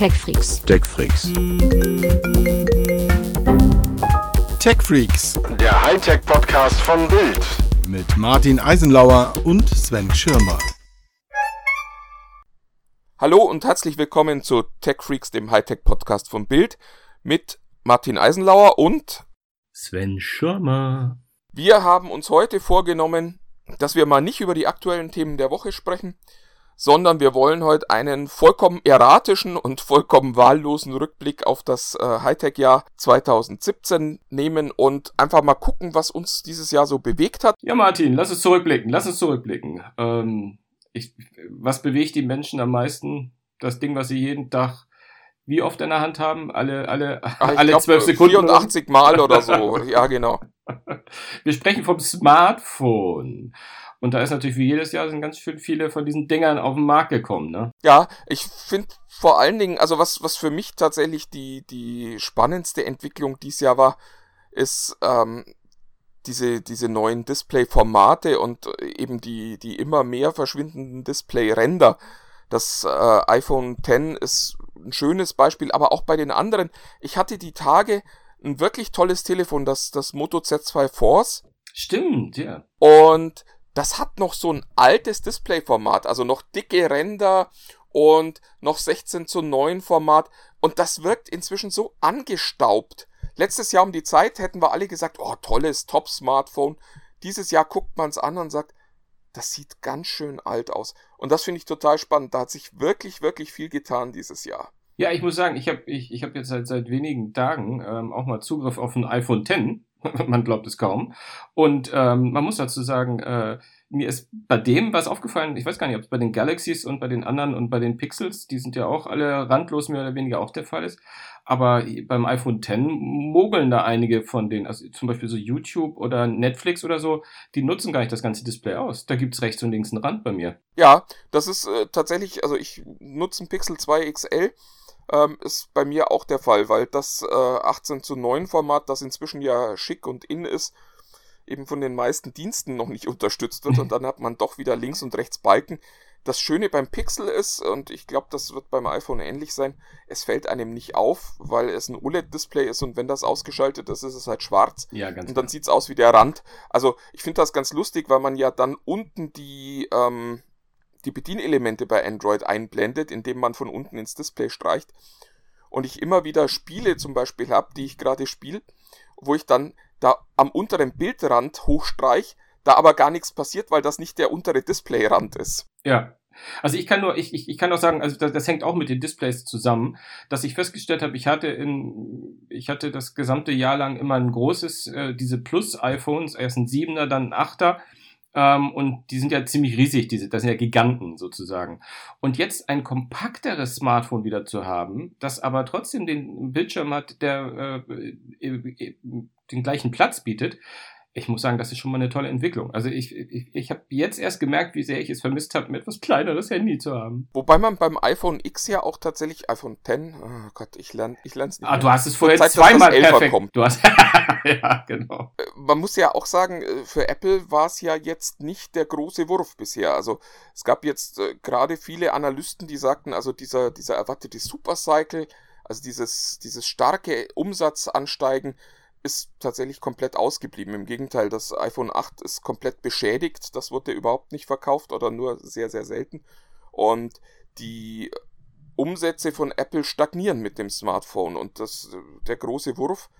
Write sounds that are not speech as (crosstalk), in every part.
TechFreaks. TechFreaks. TechFreaks Der Hightech-Podcast von Bild. mit Martin Eisenlauer und Sven Schirmer. Hallo und herzlich willkommen zu TechFreaks, dem Hightech-Podcast von Bild mit Martin Eisenlauer und Sven Schirmer. wir haben uns heute vorgenommen, dass wir mal nicht über die aktuellen Themen der Woche sprechen, sondern wir wollen heute einen vollkommen erratischen und vollkommen wahllosen Rückblick auf das äh, Hightech-Jahr 2017 nehmen und einfach mal gucken, was uns dieses Jahr so bewegt hat. Ja, Martin, lass uns zurückblicken, lass uns zurückblicken. Ähm, ich, was bewegt die Menschen am meisten? Das Ding, was sie jeden Tag wie oft in der Hand haben? Alle, alle, Ah, ich alle zwölf Sekunden? 84 Mal oder so. (laughs) Ja, genau. Wir sprechen vom Smartphone. Und da ist natürlich wie jedes Jahr sind ganz schön viele von diesen Dingern auf den Markt gekommen, ne? Ja, ich finde vor allen Dingen, also was, was für mich tatsächlich die, die spannendste Entwicklung dieses Jahr war, ist ähm, diese, diese neuen Display-Formate und eben die, die immer mehr verschwindenden Display-Ränder. Das äh, iPhone X ist ein schönes Beispiel, aber auch bei den anderen. Ich hatte die Tage ein wirklich tolles Telefon, das, das Moto Z2 Force. Stimmt, ja. Und das hat noch so ein altes Displayformat, also noch dicke Ränder und noch 16 zu 9 Format. Und das wirkt inzwischen so angestaubt. Letztes Jahr um die Zeit hätten wir alle gesagt, oh, tolles Top-Smartphone. Dieses Jahr guckt man es an und sagt, das sieht ganz schön alt aus. Und das finde ich total spannend. Da hat sich wirklich, wirklich viel getan dieses Jahr. Ja, ich muss sagen, ich habe ich, ich hab jetzt seit, seit wenigen Tagen ähm, auch mal Zugriff auf ein iPhone X. (laughs) man glaubt es kaum. Und ähm, man muss dazu sagen, äh, mir ist bei dem was aufgefallen, ich weiß gar nicht, ob es bei den Galaxies und bei den anderen und bei den Pixels, die sind ja auch alle randlos mehr oder weniger auch der Fall ist. Aber beim iPhone X mogeln da einige von denen, also zum Beispiel so YouTube oder Netflix oder so, die nutzen gar nicht das ganze Display aus. Da gibt's rechts und links einen Rand bei mir. Ja, das ist äh, tatsächlich, also ich nutze ein Pixel 2 XL, ähm, ist bei mir auch der Fall, weil das äh, 18 zu 9 Format, das inzwischen ja schick und in ist, eben von den meisten Diensten noch nicht unterstützt wird und dann hat man doch wieder links und rechts Balken. Das Schöne beim Pixel ist, und ich glaube, das wird beim iPhone ähnlich sein, es fällt einem nicht auf, weil es ein OLED-Display ist und wenn das ausgeschaltet ist, ist es halt schwarz. Ja, ganz Und dann sieht's aus wie der Rand. Also ich finde das ganz lustig, weil man ja dann unten die, ähm, die Bedienelemente bei Android einblendet, indem man von unten ins Display streicht. Und ich immer wieder Spiele zum Beispiel habe, die ich gerade spiele, wo ich dann da am unteren Bildrand hochstreich, da aber gar nichts passiert, weil das nicht der untere Displayrand ist. Ja. Also ich kann nur, ich, ich, ich kann auch sagen, also das, das hängt auch mit den Displays zusammen, dass ich festgestellt habe, ich hatte in, ich hatte das gesamte Jahr lang immer ein großes, äh, diese Plus-iPhones, erst ein Siebener, dann ein Achter, ähm, und die sind ja ziemlich riesig, diese, das sind ja Giganten sozusagen. Und jetzt ein kompakteres Smartphone wieder zu haben, das aber trotzdem den Bildschirm hat, der äh, äh, den gleichen Platz bietet, ich muss sagen, das ist schon mal eine tolle Entwicklung. Also ich, ich, ich habe jetzt erst gemerkt, wie sehr ich es vermisst habe, ein etwas kleineres Handy zu haben. Wobei man beim iPhone X ja auch tatsächlich, iPhone X, oh Gott, ich lerne ich lern's nicht Ah, mehr. du hast es vorher Zeit, das zweimal 11er perfekt. kommt. Du hast (laughs) (laughs) ja, genau. man muss ja auch sagen, äh, für Apple war es ja jetzt nicht der große Wurf bisher. Also es gab jetzt äh, gerade viele Analysten, die sagten, also dieser, dieser erwartete Supercycle, also dieses, dieses starke Umsatzansteigen, ist tatsächlich komplett ausgeblieben. Im Gegenteil, das iPhone 8 ist komplett beschädigt. Das wurde überhaupt nicht verkauft oder nur sehr, sehr selten. Und die Umsätze von Apple stagnieren mit dem Smartphone. Und das, der große Wurf,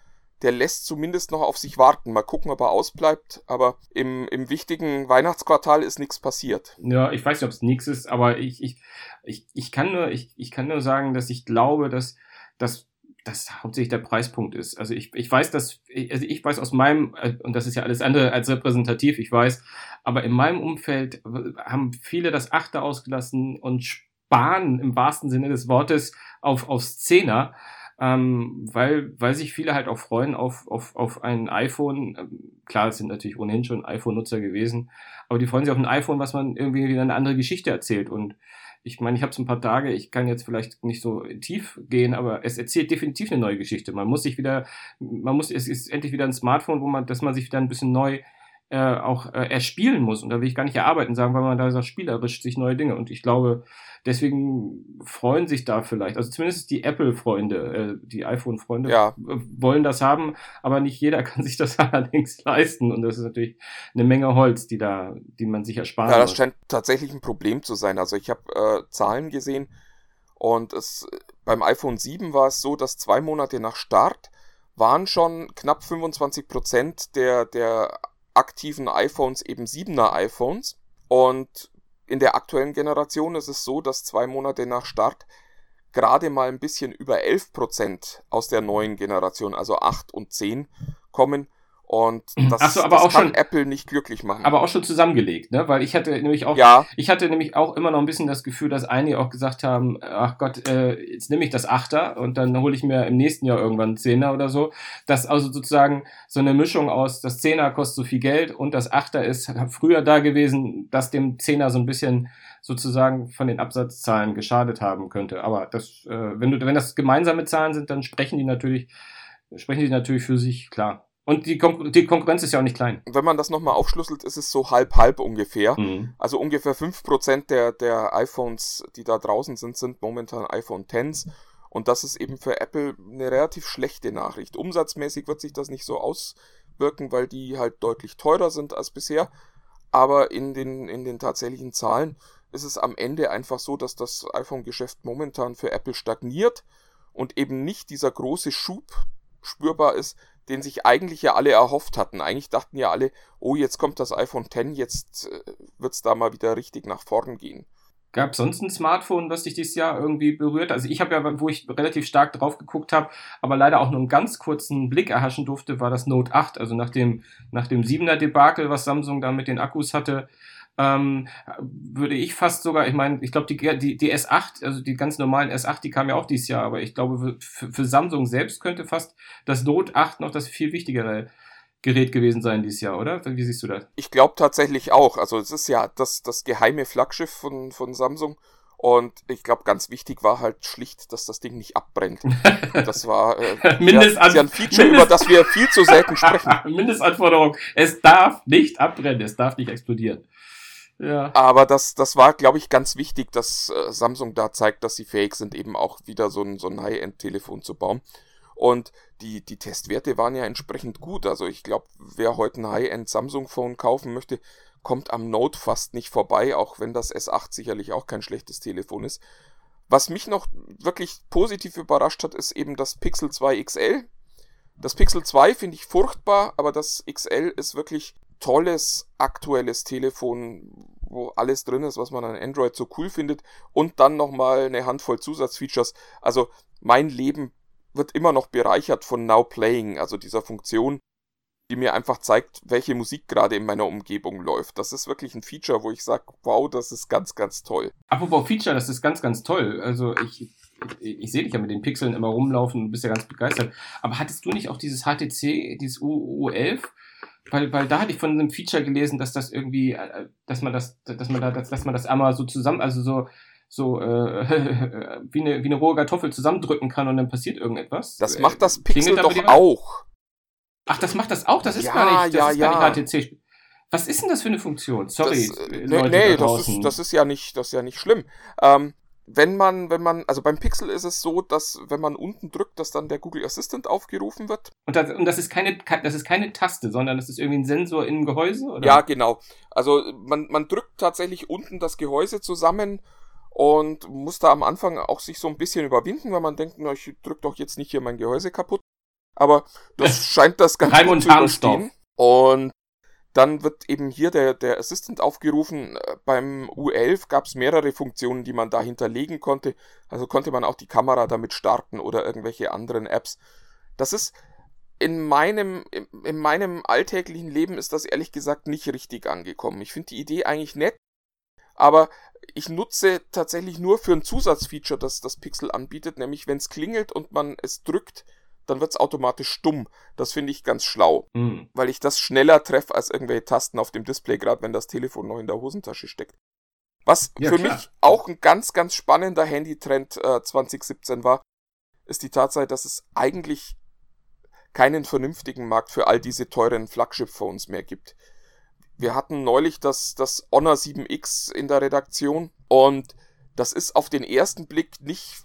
der lässt zumindest noch auf sich warten. Mal gucken, ob er ausbleibt. Aber im, im wichtigen Weihnachtsquartal ist nichts passiert. Ja, ich weiß nicht, ob es nichts ist, aber ich, ich, ich, ich, kann nur, ich, ich kann nur sagen, dass ich glaube, dass, dass das hauptsächlich der Preispunkt ist. Also ich, ich weiß, dass, also ich weiß aus meinem, äh, und das ist ja alles andere als repräsentativ, ich weiß, aber in meinem Umfeld haben viele das Achte ausgelassen und sparen im wahrsten Sinne des Wortes auf, auf Zehner, ähm, weil, weil sich viele halt auch freuen auf, auf, auf ein iPhone. Ähm, Klar, es sind natürlich ohnehin schon iPhone-Nutzer gewesen, aber die freuen sich auf ein iPhone, was man irgendwie wieder eine andere Geschichte erzählt und ich meine, ich habe so ein paar Tage, ich kann jetzt vielleicht nicht so tief gehen, aber es erzählt definitiv eine neue Geschichte. Man muss sich wieder, man muss, es ist endlich wieder ein Smartphone, wo man, dass man sich wieder ein bisschen neu äh, auch äh, erspielen muss. Und da will ich gar nicht erarbeiten, sagen, weil man da sagt, spielerisch sich neue Dinge. Und ich glaube, deswegen freuen sich da vielleicht, also zumindest die Apple-Freunde, äh, die iPhone-Freunde Ja. wollen das haben, aber nicht jeder (laughs) kann sich das allerdings leisten. Und das ist natürlich eine Menge Holz, die da, die man sich ersparen Ja, das scheint tatsächlich ein Problem zu sein. Also ich habe äh, Zahlen gesehen und es beim iPhone 7 war es so, dass zwei Monate nach Start waren schon knapp 25 Prozent der, der aktiven iPhones eben 7er iPhones. Und in der aktuellen Generation ist es so, dass zwei Monate nach Start gerade mal ein bisschen über 11 Prozent aus der neuen Generation, also 8 und 10, kommen. Und das, Ach so, aber das auch kann schon- Apple nicht glücklich machen. aber auch schon zusammengelegt, ne? Weil ich hatte nämlich auch, ja, ich hatte nämlich auch immer noch ein bisschen das Gefühl, dass einige auch gesagt haben, ach Gott, äh, jetzt nehme ich das Achter und dann hole ich mir im nächsten Jahr irgendwann Zehner oder so. Dass also sozusagen so eine Mischung aus, das Zehner kostet so viel Geld und das Achter ist früher da gewesen, dass dem Zehner so ein bisschen sozusagen von den Absatzzahlen geschadet haben könnte. Aber das, äh, wenn du, wenn das gemeinsame Zahlen sind, dann sprechen die natürlich, sprechen die natürlich für sich, klar. Und die, Kon die Konkurrenz ist ja auch nicht klein. wenn man das nochmal aufschlüsselt, ist es so halb-halb ungefähr. Mhm. Also ungefähr 5% der, der iPhones, die da draußen sind, sind momentan iPhone X. Und das ist eben für Apple eine relativ schlechte Nachricht. Umsatzmäßig wird sich das nicht so auswirken, weil die halt deutlich teurer sind als bisher. Aber in den, in den tatsächlichen Zahlen ist es am Ende einfach so, dass das iPhone-Geschäft momentan für Apple stagniert und eben nicht dieser große Schub spürbar ist, den sich eigentlich ja alle erhofft hatten. Eigentlich dachten ja alle, oh, jetzt kommt das iPhone X, jetzt äh, wird's da mal wieder richtig nach vorn gehen. Gab sonst ein Smartphone, was dich dieses Jahr irgendwie berührt? Also ich habe ja, wo ich relativ stark drauf geguckt habe, aber leider auch nur einen ganz kurzen Blick erhaschen durfte, war das Note 8. Also nach dem, nach dem 7er Debakel, was Samsung da mit den Akkus hatte, ähm, würde ich fast sogar, ich meine, ich glaube, die, die, die S8, also die ganz normalen S8, die kamen ja auch dieses Jahr, aber ich glaube, für, für Samsung selbst könnte fast das Note 8 noch das viel wichtigere Gerät gewesen sein dieses Jahr, oder? Wie siehst du das? Ich glaube tatsächlich auch. Also es ist ja das, das geheime Flaggschiff von, von Samsung. Und ich glaube, ganz wichtig war halt schlicht, dass das Ding nicht abbrennt. (laughs) Das war äh, Mindestan- ja, ist ja ein Feature, Mindest- über das wir viel zu selten sprechen. (laughs) Mindestanforderung. Es darf nicht abbrennen, es darf nicht explodieren. Ja. Aber das, das war, glaube ich, ganz wichtig, dass äh, Samsung da zeigt, dass sie fähig sind, eben auch wieder so ein, so ein High-End-Telefon zu bauen. Und die, die Testwerte waren ja entsprechend gut. Also ich glaube, wer heute ein High-End Samsung-Phone kaufen möchte, kommt am Note fast nicht vorbei, auch wenn das S8 sicherlich auch kein schlechtes Telefon ist. Was mich noch wirklich positiv überrascht hat, ist eben das Pixel 2 XL. Das Pixel 2 finde ich furchtbar, aber das XL ist wirklich tolles, aktuelles Telefon, wo alles drin ist, was man an Android so cool findet und dann nochmal eine Handvoll Zusatzfeatures. Also mein Leben wird immer noch bereichert von Now Playing, also dieser Funktion, die mir einfach zeigt, welche Musik gerade in meiner Umgebung läuft. Das ist wirklich ein Feature, wo ich sage, wow, das ist ganz, ganz toll. Apropos Feature, das ist ganz, ganz toll. Also ich, ich, ich sehe dich ja mit den Pixeln immer rumlaufen und bist ja ganz begeistert. Aber hattest du nicht auch dieses HTC, dieses U U11? Weil, weil da hatte ich von einem Feature gelesen, dass das irgendwie, äh, dass man das, dass man da, dass, dass man das einmal so zusammen, also so, so äh, (laughs) wie, eine, wie eine rohe Kartoffel zusammendrücken kann und dann passiert irgendetwas. Das Äh, macht das Pixel klingelt doch auch. Ach, das macht das auch? Das ist Ja, gar nicht, das ja, ist ja. gar nicht HTC. Was ist denn das für eine Funktion? Sorry, das, äh, äh, Leute nee, nee da das, ist, das ist ja nicht, das ist ja nicht schlimm. Ähm, wenn man, wenn man, also beim Pixel ist es so, dass wenn man unten drückt, dass dann der Google Assistant aufgerufen wird. Und das, und das ist keine, das ist keine Taste, sondern das ist irgendwie ein Sensor im Gehäuse, oder? Ja, genau. Also man, man drückt tatsächlich unten das Gehäuse zusammen und muss da am Anfang auch sich so ein bisschen überwinden, weil man denkt, na, ich drück doch jetzt nicht hier mein Gehäuse kaputt. Aber das (laughs) scheint das ganz Reim gut und zu überstehen. Und dann wird eben hier der, der Assistant aufgerufen. Äh, Beim U11 gab es mehrere Funktionen, die man da hinterlegen konnte. Also konnte man auch die Kamera damit starten oder irgendwelche anderen Apps. Das ist in meinem, in, in meinem alltäglichen Leben ist das ehrlich gesagt nicht richtig angekommen. Ich finde die Idee eigentlich nett, aber ich nutze tatsächlich nur für ein Zusatzfeature, das das Pixel anbietet, nämlich wenn es klingelt und man es drückt, dann wird es automatisch stumm. Das finde ich ganz schlau, Hm. weil ich das schneller treffe als irgendwelche Tasten auf dem Display, gerade wenn das Telefon noch in der Hosentasche steckt. Was Ja, für klar. mich auch ein ganz, ganz spannender Handytrend äh, 2017 war, ist die Tatsache, dass es eigentlich keinen vernünftigen Markt für all diese teuren Flagship-Phones mehr gibt. wir hatten neulich das, das Honor 7X in der Redaktion und das ist auf den ersten Blick nicht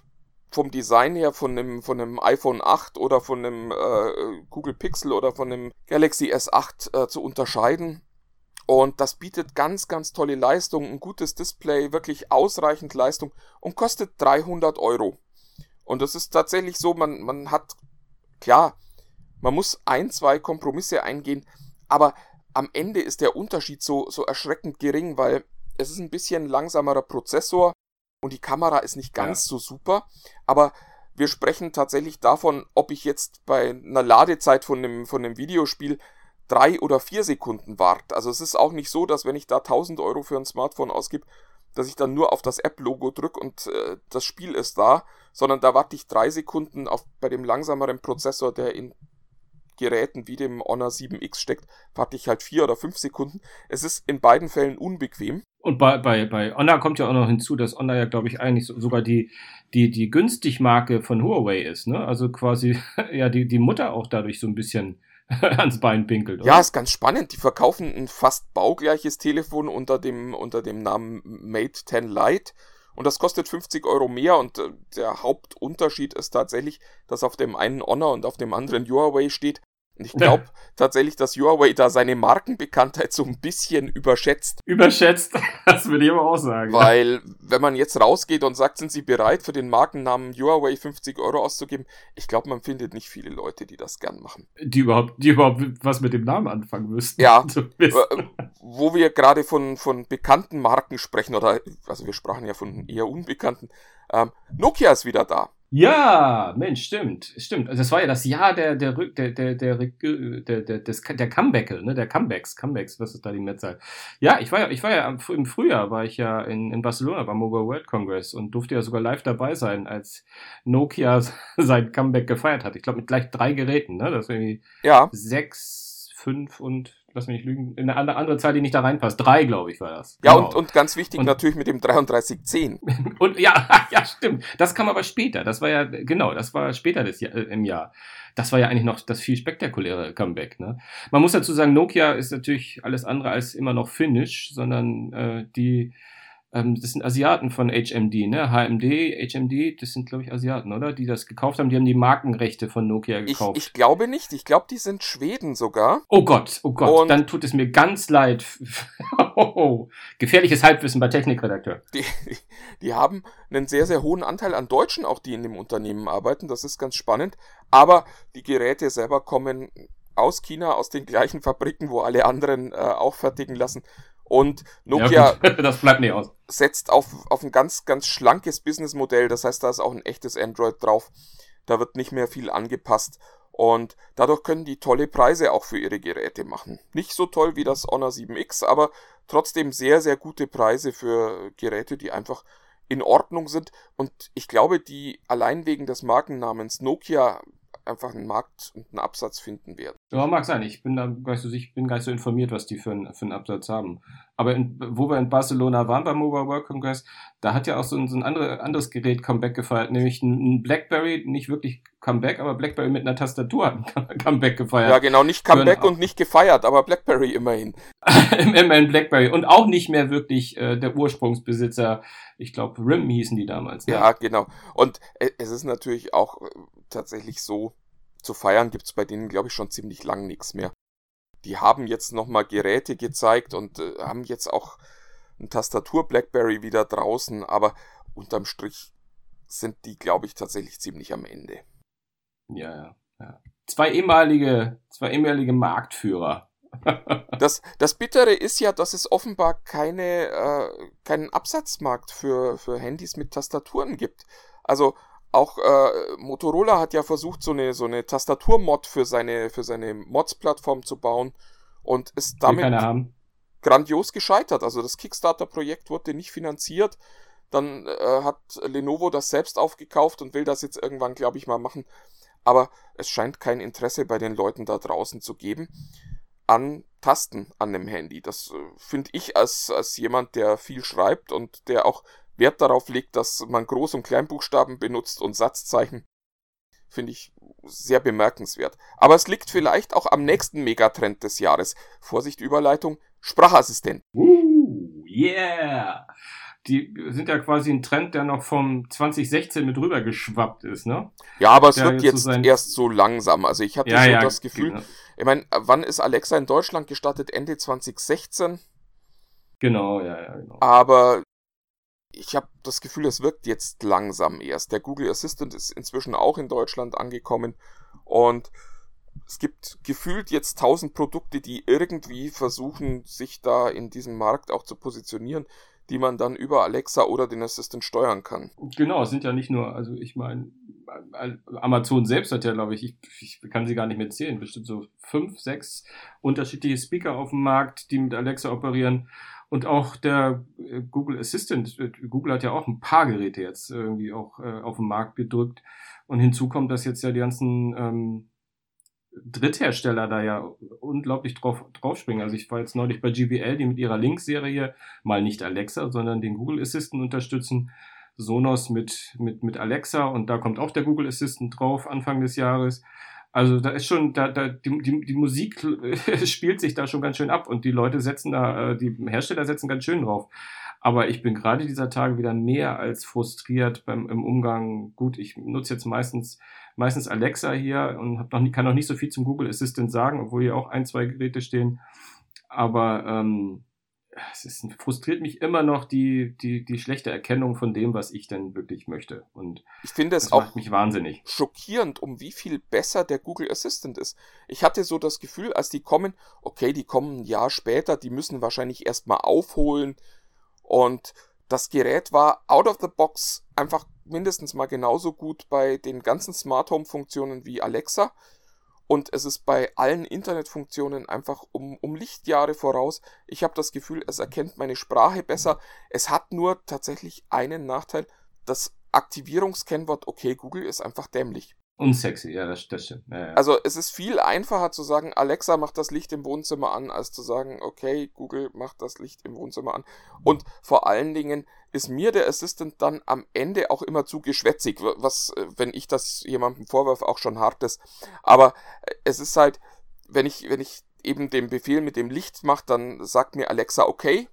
vom Design her von einem, von einem iPhone 8 oder von einem äh, Google Pixel oder von einem Galaxy S8 äh, zu unterscheiden. Und das bietet ganz, ganz tolle Leistung, ein gutes Display, wirklich ausreichend Leistung und kostet 300 Euro. Und das ist tatsächlich so, man, man hat, klar, man muss ein, zwei Kompromisse eingehen, aber am Ende ist der Unterschied so, so erschreckend gering, weil es ist ein bisschen langsamerer Prozessor und die Kamera ist nicht ganz ja. so super, aber wir sprechen tatsächlich davon, ob ich jetzt bei einer Ladezeit von einem, von einem Videospiel drei oder vier Sekunden warte. Also es ist auch nicht so, dass wenn ich da 1000 Euro für ein Smartphone ausgib, dass ich dann nur auf das App-Logo drücke und äh, das Spiel ist da, sondern da warte ich drei Sekunden auf, bei dem langsameren Prozessor, der in Geräten wie dem Honor 7X steckt, warte ich halt vier oder fünf Sekunden. Es ist in beiden Fällen unbequem. Und bei, bei, bei Honor kommt ja auch noch hinzu, dass Honor ja, glaube ich, eigentlich sogar die, die, die günstig Marke von Huawei ist, ne? Also quasi, (laughs) ja, die, die Mutter auch dadurch so ein bisschen (laughs) ans Bein pinkelt. Oder? Ja, ist ganz spannend. Die verkaufen ein fast baugleiches Telefon unter dem, unter dem Namen Mate 10 Lite. Und das kostet 50 Euro mehr und äh, der Hauptunterschied ist tatsächlich, dass auf dem einen Honor und auf dem anderen Huawei steht. Und ich (laughs) glaube tatsächlich, dass Huawei da seine Markenbekanntheit so ein bisschen überschätzt. Überschätzt, (laughs) das würde ich aber auch sagen. Weil, wenn man jetzt rausgeht und sagt, sind Sie bereit, für den Markennamen Huawei 50 Euro auszugeben, ich glaube, man findet nicht viele Leute, die das gern machen. Die überhaupt, die überhaupt was mit dem Namen anfangen müssten. Ja, (laughs) äh, wo wir gerade von, von bekannten Marken sprechen, oder, also wir sprachen ja von eher unbekannten, ähm, Nokia ist wieder da. Ja, Mensch, stimmt, stimmt. Also das war ja das Jahr der der der der der der, der, des, der Comeback, ne, der Comebacks, Comebacks, was ist da die Mehrzahl? Ja, ich war ja, ich war ja im Frühjahr war ich ja in, in Barcelona beim Mobile World Congress und durfte ja sogar live dabei sein, als Nokia (laughs) sein Comeback gefeiert hat. Ich glaube mit gleich drei Geräten, ne, das war irgendwie ja. sechs, fünf und lass mich nicht lügen, eine andere Zahl, die nicht da reinpasst. Drei, glaube ich, war das. Ja, genau. und, und ganz wichtig und, natürlich mit dem 3310. (laughs) und ja, (laughs) ja, stimmt. Das kam aber später. Das war ja, genau, das war später des äh, im Jahr. Das war ja eigentlich noch das viel spektakuläre Comeback. Ne? Man muss dazu sagen, Nokia ist natürlich alles andere als immer noch Finnish, sondern äh, die ähm, das sind Asiaten von HMD, ne? HMD, HMD, das sind, glaube ich, Asiaten, oder? Die das gekauft haben, die haben die Markenrechte von Nokia gekauft. Ich, ich glaube nicht, ich glaube, die sind Schweden sogar. Oh Gott, oh Gott, Und dann tut es mir ganz leid. (laughs) Gefährliches Halbwissen bei Technikredakteur. Die, die haben einen sehr, sehr hohen Anteil an Deutschen, auch die in dem Unternehmen arbeiten, das ist ganz spannend. Aber die Geräte selber kommen aus China, aus den gleichen Fabriken, wo alle anderen äh, auch fertigen lassen. Und Nokia ja, (laughs) setzt auf, auf ein ganz, ganz schlankes Businessmodell. Das heißt, da ist auch ein echtes Android drauf. Da wird nicht mehr viel angepasst. Und dadurch können die tolle Preise auch für ihre Geräte machen. Nicht so toll wie das Honor 7X, aber trotzdem sehr, sehr gute Preise für Geräte, die einfach in Ordnung sind. Und ich glaube, die allein wegen des Markennamens Nokia einfach einen Markt und einen Absatz finden werden. Ja, mag sein. Ich bin da gar nicht so, ich bin gar nicht so informiert, was die für, einen, für einen Absatz haben. Aber in, wo wir in Barcelona waren beim Mobile World Congress, da hat ja auch so ein, so ein andere, anderes Gerät Comeback gefeiert, nämlich ein, BlackBerry, nicht wirklich Comeback, aber BlackBerry mit einer Tastatur hat ein (laughs) Comeback gefeiert. Ja, genau, nicht Comeback und nicht gefeiert, aber BlackBerry immerhin. (laughs) immerhin BlackBerry und auch nicht mehr wirklich äh, der Ursprungsbesitzer. Ich glaube, RIM hießen die damals. Ne? Ja, genau. Und äh, es ist natürlich auch äh, tatsächlich so, zu feiern gibt's bei denen, glaube ich, schon ziemlich lang nichts mehr. Die haben jetzt nochmal Geräte gezeigt und äh, haben jetzt auch ein Tastatur Blackberry wieder draußen, aber unterm Strich sind die, glaube ich, tatsächlich ziemlich am Ende. Ja, ja, ja. Zwei ehemalige, zwei ehemalige Marktführer. (laughs) das, das Bittere ist ja, dass es offenbar keine, äh, keinen Absatzmarkt für, für Handys mit Tastaturen gibt. Also auch äh, Motorola hat ja versucht, so eine, so eine Tastaturmod für seine, für seine Mods-Plattform zu bauen und ist damit grandios gescheitert. Also das Kickstarter-Projekt wurde nicht finanziert. Dann äh, hat Lenovo das selbst aufgekauft und will das jetzt irgendwann, glaube ich, mal machen. Aber es scheint kein Interesse bei den Leuten da draußen zu geben an Tasten an dem Handy. Das äh, finde ich als, als jemand, der viel schreibt und der auch Wert darauf legt, dass man Groß- und Kleinbuchstaben benutzt und Satzzeichen, finde ich sehr bemerkenswert. Aber es liegt vielleicht auch am nächsten Megatrend des Jahres. Vorsicht Überleitung, Sprachassistenten. Uh, yeah! Die sind ja quasi ein Trend, der noch vom 2016 mit rüber geschwappt ist, ne? Ja, aber es Der wird jetzt so sein- erst so langsam. Also ich hatte Ja, so ja, das Gefühl, genau. ich meine, wann ist Alexa in Deutschland gestartet? Ende 2016. Genau, ja, ja, genau. Aber ich habe das Gefühl, es wirkt jetzt langsam erst. Der Google Assistant ist inzwischen auch in Deutschland angekommen und es gibt gefühlt jetzt tausend Produkte, die irgendwie versuchen, sich da in diesem Markt auch zu positionieren, die man dann über Alexa oder den Assistant steuern kann. Genau, es sind ja nicht nur, also ich meine, Amazon selbst hat ja, glaube ich, ich, ich kann sie gar nicht mehr zählen, bestimmt so fünf, sechs unterschiedliche Speaker auf dem Markt, die mit Alexa operieren. Und auch der äh, Google Assistant, äh, Google hat ja auch ein paar Geräte jetzt irgendwie auch äh, auf den Markt gedrückt. Und hinzu kommt, dass jetzt ja die ganzen ähm, Dritthersteller da ja unglaublich drauf, draufspringen. Also ich war jetzt neulich bei GBL, die mit ihrer Link-Serie mal nicht Alexa, sondern den Google Assistant unterstützen. Sonos mit, mit, mit Alexa und da kommt auch der Google Assistant drauf Anfang des Jahres. Also da ist schon, da, da, die, die, die Musik (laughs) spielt sich da schon ganz schön ab und die Leute setzen da, äh, die Hersteller setzen ganz schön drauf. Aber ich bin gerade dieser Tage wieder mehr als frustriert beim im Umgang. Gut, ich nutze jetzt meistens meistens Alexa hier und hab noch nie, kann noch nicht so viel zum Google Assistant sagen, obwohl hier auch ein, zwei Geräte stehen. Aber ähm, es ist, frustriert mich immer noch die, die, die schlechte Erkennung von dem, was ich denn wirklich möchte. Und Ich finde es auch mich wahnsinnig. schockierend, um wie viel besser der Google Assistant ist. Ich hatte so das Gefühl, als die kommen, okay, die kommen ein Jahr später, die müssen wahrscheinlich erstmal aufholen und das Gerät war out of the box einfach mindestens mal genauso gut bei den ganzen Smart Home Funktionen wie Alexa und es ist bei allen Internetfunktionen einfach um, um Lichtjahre voraus. Ich habe das Gefühl, es erkennt meine Sprache besser. Es hat nur tatsächlich einen Nachteil, das Aktivierungskennwort okay Google ist einfach dämlich. Unsexy, ja, das, das stimmt. Ja, ja. Also es ist viel einfacher zu sagen, Alexa macht das Licht im Wohnzimmer an, als zu sagen, okay, Google macht das Licht im Wohnzimmer an. Und vor allen Dingen ist mir der Assistant dann am Ende auch immer zu geschwätzig, was, äh, wenn ich das jemandem vorwerfe, auch schon hart ist. Aber äh, es ist halt, wenn ich, wenn ich eben den Befehl mit dem Licht mache, dann sagt mir Alexa okay.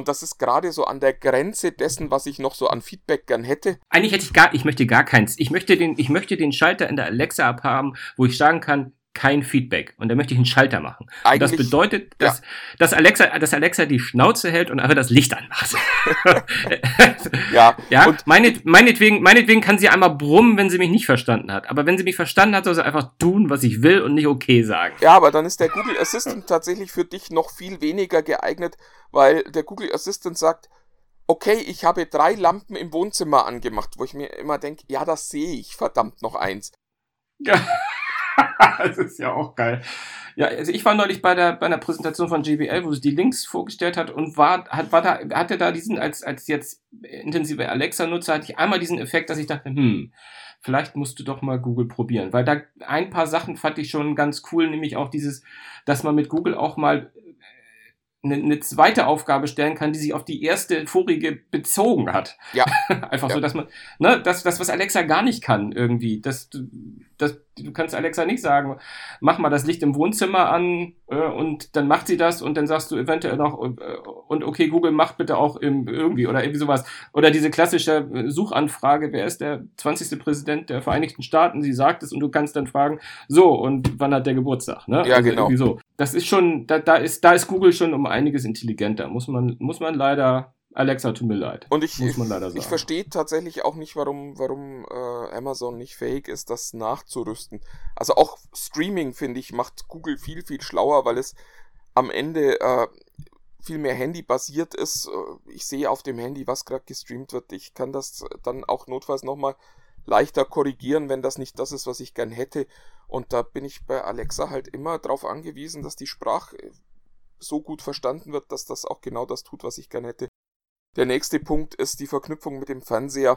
Und das ist gerade so an der Grenze dessen, was ich noch so an Feedback gern hätte. Eigentlich hätte ich gar, ich möchte gar keins. Ich möchte den, ich möchte den Schalter in der Alexa-App haben, wo ich sagen kann, kein Feedback. Und da möchte ich einen Schalter machen. Und das Eigentlich- bedeutet, dass, dass Alexa, dass Alexa die Schnauze hält und einfach das Licht anmacht. (laughs) Ja, (laughs) ja, und meinet, meinetwegen, meinetwegen kann sie einmal brummen, wenn sie mich nicht verstanden hat. Aber wenn sie mich verstanden hat, soll sie einfach tun, was ich will und nicht okay sagen. Ja, aber dann ist der Google Assistant tatsächlich für dich noch viel weniger geeignet, weil der Google Assistant sagt, okay, ich habe drei Lampen im Wohnzimmer angemacht, wo ich mir immer denke, ja, das sehe ich, verdammt noch eins. Ja. (laughs) das ist ja auch geil. Ja, also ich war neulich bei der bei einer Präsentation von JBL, wo sie die Links vorgestellt hat und war hat war da hatte da diesen als als jetzt intensive Alexa Nutzer hatte ich einmal diesen Effekt, dass ich dachte, hm, vielleicht musst du doch mal Google probieren, weil da ein paar Sachen fand ich schon ganz cool, nämlich auch dieses, dass man mit Google auch mal eine, eine zweite Aufgabe stellen kann, die sich auf die erste vorige bezogen hat. Ja. (laughs) Einfach Ja. so, dass man, ne, das, das, was Alexa gar nicht kann, irgendwie. Das, das, du kannst Alexa nicht sagen, mach mal das Licht im Wohnzimmer an äh, und dann macht sie das und dann sagst du eventuell noch äh, und okay, Google macht bitte auch im, irgendwie oder irgendwie sowas. Oder diese klassische äh, Suchanfrage, wer ist der 20. Präsident der Vereinigten Staaten? Sie sagt es und du kannst dann fragen, so, und wann hat der Geburtstag? Ne? Ja, genau. Irgendwie so. Das ist schon, da, da ist, da ist Google schon um einiges intelligenter. Muss man, muss man leider, Alexa, tut mir leid. Und ich, Muss man leider sagen. ich verstehe tatsächlich auch nicht, warum, warum äh, Amazon nicht fähig ist, das nachzurüsten. Also auch Streaming, finde ich, macht Google viel, viel schlauer, weil es am Ende äh, viel mehr Handy-basiert ist. Äh, Ich sehe auf dem Handy, was gerade gestreamt wird. Ich kann das dann auch notfalls nochmal leichter korrigieren, wenn das nicht das ist, was ich gern hätte. Und da bin ich bei Alexa halt immer darauf angewiesen, dass die Sprache so gut verstanden wird, dass das auch genau das tut, was ich gern hätte. Der nächste Punkt ist die Verknüpfung mit dem Fernseher.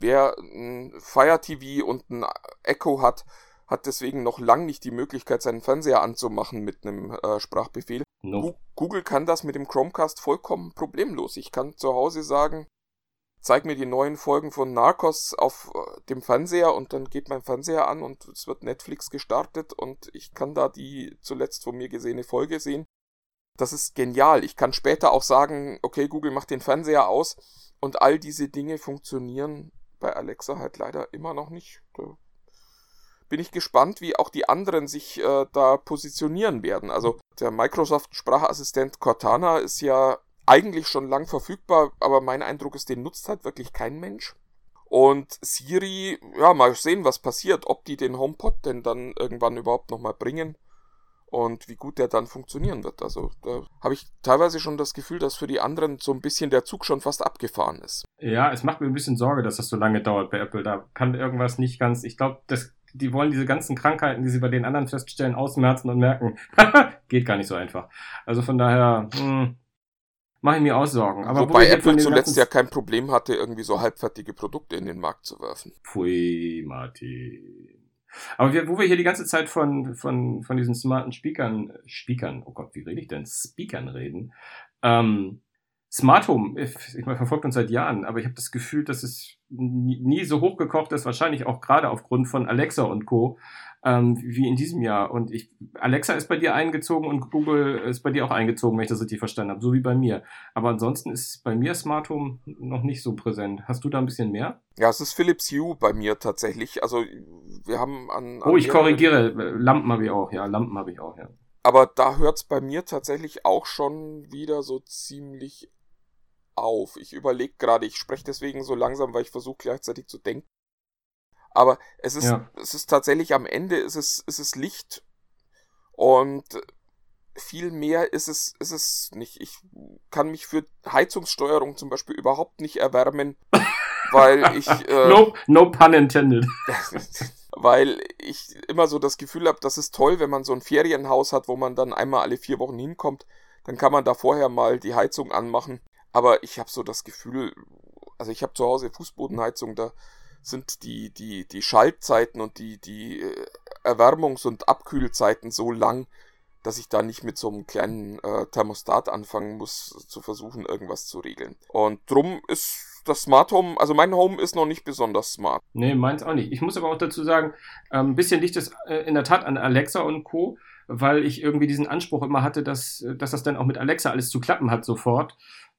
Wer ein Fire TV und ein Echo hat, hat deswegen noch lang nicht die Möglichkeit, seinen Fernseher anzumachen mit einem äh, Sprachbefehl. Gu- Google kann das mit dem Chromecast vollkommen problemlos. Ich kann zu Hause sagen, zeig mir die neuen Folgen von Narcos auf äh, dem Fernseher und dann geht mein Fernseher an und es wird Netflix gestartet und ich kann da die zuletzt von mir gesehene Folge sehen. Das ist genial. Ich kann später auch sagen, okay, Google macht den Fernseher aus und all diese Dinge funktionieren bei Alexa halt leider immer noch nicht. Da bin ich gespannt, wie auch die anderen sich äh, da positionieren werden. Also der Microsoft Sprachassistent Cortana ist ja eigentlich schon lang verfügbar, aber mein Eindruck ist, den nutzt halt wirklich kein Mensch. Und Siri, ja, mal sehen, was passiert, ob die den HomePod denn dann irgendwann überhaupt nochmal bringen und wie gut der dann funktionieren wird. Also da habe ich teilweise schon das Gefühl, dass für die anderen so ein bisschen der Zug schon fast abgefahren ist. Ja, es macht mir ein bisschen Sorge, dass das so lange dauert bei Apple. Da kann irgendwas nicht ganz. Ich glaube, die wollen diese ganzen Krankheiten, die sie bei den anderen feststellen, ausmerzen und merken, (laughs) geht gar nicht so einfach. Also von daher, hm, mache ich mir auch Sorgen. Aber Wobei Apple zuletzt ja kein Problem hatte, irgendwie so halbfertige Produkte in den Markt zu werfen. Pfui, Martin. Aber wir, wo wir hier die ganze Zeit von, von, von diesen smarten Speakern, Speakern, oh Gott, wie rede ich denn? Speakern reden. Ähm, Smart Home, ich, meine, verfolgt uns seit Jahren, aber ich habe das Gefühl, dass es nie, nie so hochgekocht ist, wahrscheinlich auch gerade aufgrund von Alexa und Co ähm, wie in diesem Jahr. Und ich, Alexa ist bei dir eingezogen und Google ist bei dir auch eingezogen, wenn ich das richtig verstanden habe, so wie bei mir. Aber ansonsten ist bei mir Smart Home noch nicht so präsent. Hast du da ein bisschen mehr? Ja, es ist Philips Hue bei mir tatsächlich. Also wir haben an. an oh, ich korrigiere. Lampen habe ich auch, ja. Lampen habe ich auch, ja. Aber da hört es bei mir tatsächlich auch schon wieder so ziemlich auf. Ich überlege gerade, ich spreche deswegen so langsam, weil ich versuche gleichzeitig zu denken. Aber es ist, ja. es ist tatsächlich am Ende ist es, ist es Licht und viel mehr ist es, ist es nicht. Ich kann mich für Heizungssteuerung zum Beispiel überhaupt nicht erwärmen, (laughs) weil ich. Äh, no, no pun intended. (laughs) weil ich immer so das Gefühl habe, das ist toll, wenn man so ein Ferienhaus hat, wo man dann einmal alle vier Wochen hinkommt, dann kann man da vorher mal die Heizung anmachen. Aber ich habe so das Gefühl, also ich habe zu Hause Fußbodenheizung, da sind die, die, die Schaltzeiten und die, die äh, Erwärmungs- und Abkühlzeiten so lang, dass ich da nicht mit so einem kleinen äh, Thermostat anfangen muss, zu versuchen, irgendwas zu regeln. Und drum ist das Smart Home, also mein Home ist noch nicht besonders smart. Nee, meins auch nicht. Ich muss aber auch dazu sagen, ähm, ein bisschen liegt es äh, in der Tat an Alexa und Co., weil ich irgendwie diesen Anspruch immer hatte, dass, dass das dann auch mit Alexa alles zu klappen hat sofort.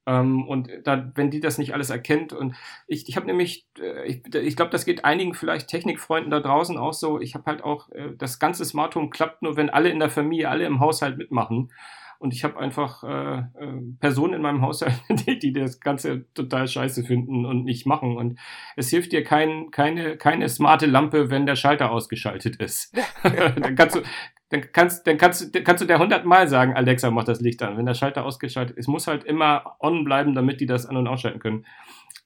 Ähm, und da, wenn die das nicht alles erkennt und ich, ich habe nämlich, äh, ich, ich glaube, das geht einigen vielleicht Technikfreunden da draußen auch so. Ich habe halt auch, äh, das ganze Smart Home klappt nur, wenn alle in der Familie, alle im Haushalt mitmachen. Und ich habe einfach äh, äh, Personen in meinem Haushalt, (laughs) die, die das Ganze total scheiße finden und nicht machen. Und es hilft dir kein, keine, keine smarte Lampe, wenn der Schalter ausgeschaltet ist. (laughs) dann kannst du, dann kannst, dann kannst, dann kannst du der hundertmal sagen, Alexa, mach das Licht an. Wenn der Schalter ausgeschaltet ist, muss halt immer on bleiben, damit die das an- und ausschalten können.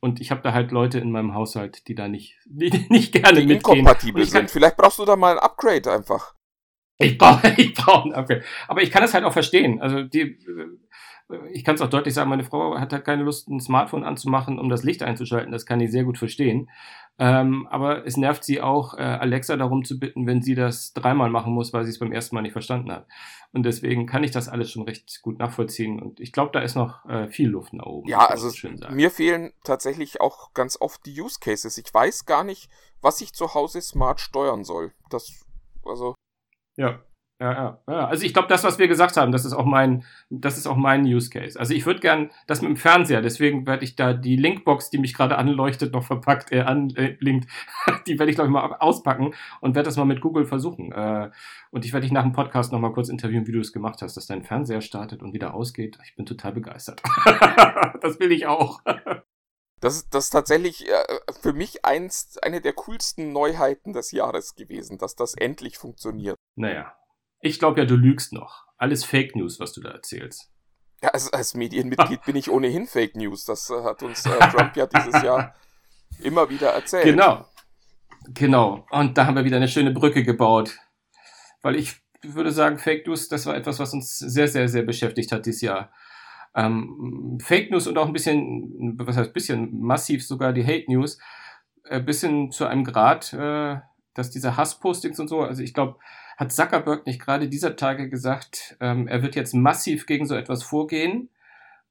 Und ich habe da halt Leute in meinem Haushalt, die da nicht, (laughs) die nicht gerne die mitgehen. inkompatibel sind. Vielleicht brauchst du da mal ein Upgrade einfach. Ich brauche ich brauch (laughs) ein Upgrade. Aber ich kann das halt auch verstehen. Also die, ich kann es auch deutlich sagen, meine Frau hat halt keine Lust, ein Smartphone anzumachen, um das Licht einzuschalten. Das kann ich sehr gut verstehen. Ähm, aber es nervt sie auch, äh, Alexa darum zu bitten, wenn sie das dreimal machen muss, weil sie es beim ersten Mal nicht verstanden hat. Und deswegen kann ich das alles schon recht gut nachvollziehen. Und ich glaube, da ist noch äh, viel Luft nach oben. Ja, also mir fehlen tatsächlich auch ganz oft die Use Cases. Ich weiß gar nicht, was ich zu Hause smart steuern soll. Das, also. Ja. Ja, ja. Also ich glaube, das, was wir gesagt haben, das ist auch mein, das ist auch mein Use Case. Also ich würde gern das mit dem Fernseher, deswegen werde ich da die Linkbox, die mich gerade anleuchtet, noch verpackt, äh, anlinkt, (laughs) die werde ich, glaube ich, mal auspacken und werde das mal mit Google versuchen. Äh, und ich werde dich nach dem Podcast noch mal kurz interviewen, wie du es gemacht hast, dass dein Fernseher startet und wieder ausgeht. Ich bin total begeistert. (laughs) das will ich auch. Das ist, das ist tatsächlich äh, für mich einst eine der coolsten Neuheiten des Jahres gewesen, dass das endlich funktioniert. Naja, ich glaube ja, du lügst noch. Alles Fake News, was du da erzählst. Ja, als, als Medienmitglied (laughs) bin ich ohnehin Fake News. Das äh, hat uns äh, Trump ja dieses Jahr immer wieder erzählt. Genau. Genau. Und da haben wir wieder eine schöne Brücke gebaut. Weil ich würde sagen, Fake News, das war etwas, was uns sehr, sehr, sehr beschäftigt hat dieses Jahr. Ähm, Fake News und auch ein bisschen, was heißt bisschen, massiv sogar die Hate News, äh, bis hin zu einem Grad, äh, dass diese Hasspostings und so, also ich glaube, hat Zuckerberg nicht gerade dieser Tage gesagt, ähm, er wird jetzt massiv gegen so etwas vorgehen,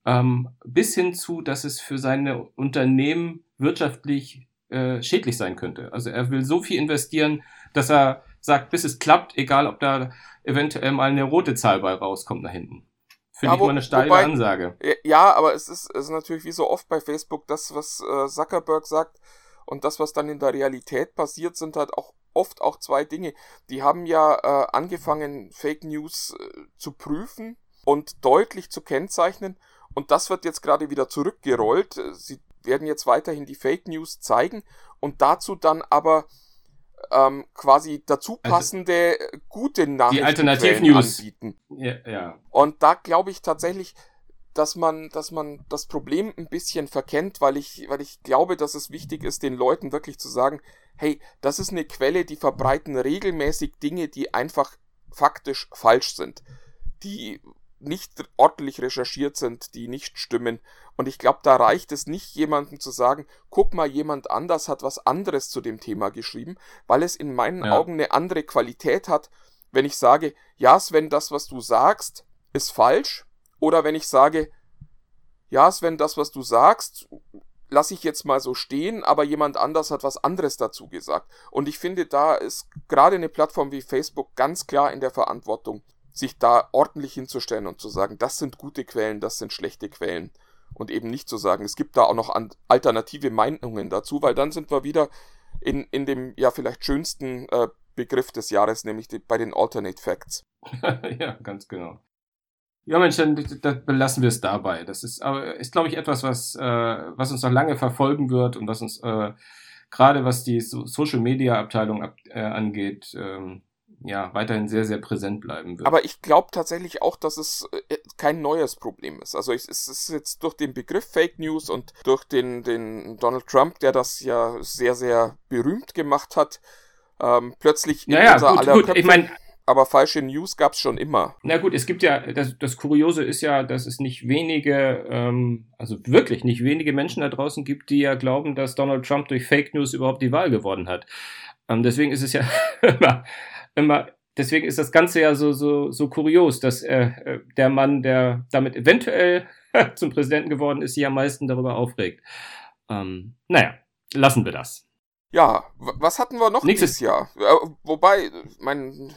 ähm, bis hin zu, dass es für seine Unternehmen wirtschaftlich äh, schädlich sein könnte. Also er will so viel investieren, dass er sagt, bis es klappt, egal ob da eventuell mal eine rote Zahl bei rauskommt nach hinten. Finde ja, ich mal eine steile wobei, Ansage. Ja, aber es ist, es ist natürlich wie so oft bei Facebook, das, was äh, Zuckerberg sagt und das, was dann in der Realität passiert, sind halt auch oft auch zwei Dinge. Die haben ja äh, angefangen, Fake News äh, zu prüfen und deutlich zu kennzeichnen. Und das wird jetzt gerade wieder zurückgerollt. Sie werden jetzt weiterhin die Fake News zeigen und dazu dann aber ähm, quasi dazu passende also, gute Nachrichten die Alternativ-News anbieten. Ja, ja. Und da glaube ich tatsächlich, dass man, dass man das Problem ein bisschen verkennt, weil ich, weil ich glaube, dass es wichtig ist, den Leuten wirklich zu sagen, hey, das ist eine Quelle, die verbreiten regelmäßig Dinge, die einfach faktisch falsch sind. Die nicht ordentlich recherchiert sind, die nicht stimmen. Und ich glaube, da reicht es nicht, jemandem zu sagen, guck mal, jemand anders hat was anderes zu dem Thema geschrieben, weil es in meinen ja. Augen eine andere Qualität hat, wenn ich sage, ja, Sven, das, was du sagst, ist falsch. Oder wenn ich sage, ja, Sven, das, was du sagst, lasse ich jetzt mal so stehen, aber jemand anders hat was anderes dazu gesagt. Und ich finde, da ist gerade eine Plattform wie Facebook ganz klar in der Verantwortung, sich da ordentlich hinzustellen und zu sagen, das sind gute Quellen, das sind schlechte Quellen. Und eben nicht zu sagen, es gibt da auch noch alternative Meinungen dazu, weil dann sind wir wieder in, in dem ja vielleicht schönsten äh, Begriff des Jahres, nämlich die, bei den Alternate Facts. (laughs) ja, ganz genau. Ja, Mensch, dann, dann belassen wir es dabei. Das ist, aber ist, glaube ich, etwas, was, äh, was uns noch lange verfolgen wird und was uns äh, gerade was die so Social Media Abteilung ab, äh, angeht, ähm, ja, weiterhin sehr, sehr präsent bleiben wird. Aber ich glaube tatsächlich auch, dass es äh, kein neues Problem ist. Also es ist jetzt durch den Begriff Fake News und durch den, den Donald Trump, der das ja sehr, sehr berühmt gemacht hat, ähm, plötzlich in naja, unser gut, aller gut. Köpfe. Ich mein, aber falsche News gab es schon immer. Na gut, es gibt ja, das, das Kuriose ist ja, dass es nicht wenige, ähm, also wirklich nicht wenige Menschen da draußen gibt, die ja glauben, dass Donald Trump durch Fake News überhaupt die Wahl gewonnen hat. Ähm, deswegen ist es ja (laughs) immer immer, deswegen ist das Ganze ja so, so, so kurios, dass äh, der Mann, der damit eventuell (laughs) zum Präsidenten geworden ist, sich am meisten darüber aufregt. Ähm, naja, lassen wir das. Ja, was hatten wir noch Nächstes dieses Jahr? Äh, wobei, mein,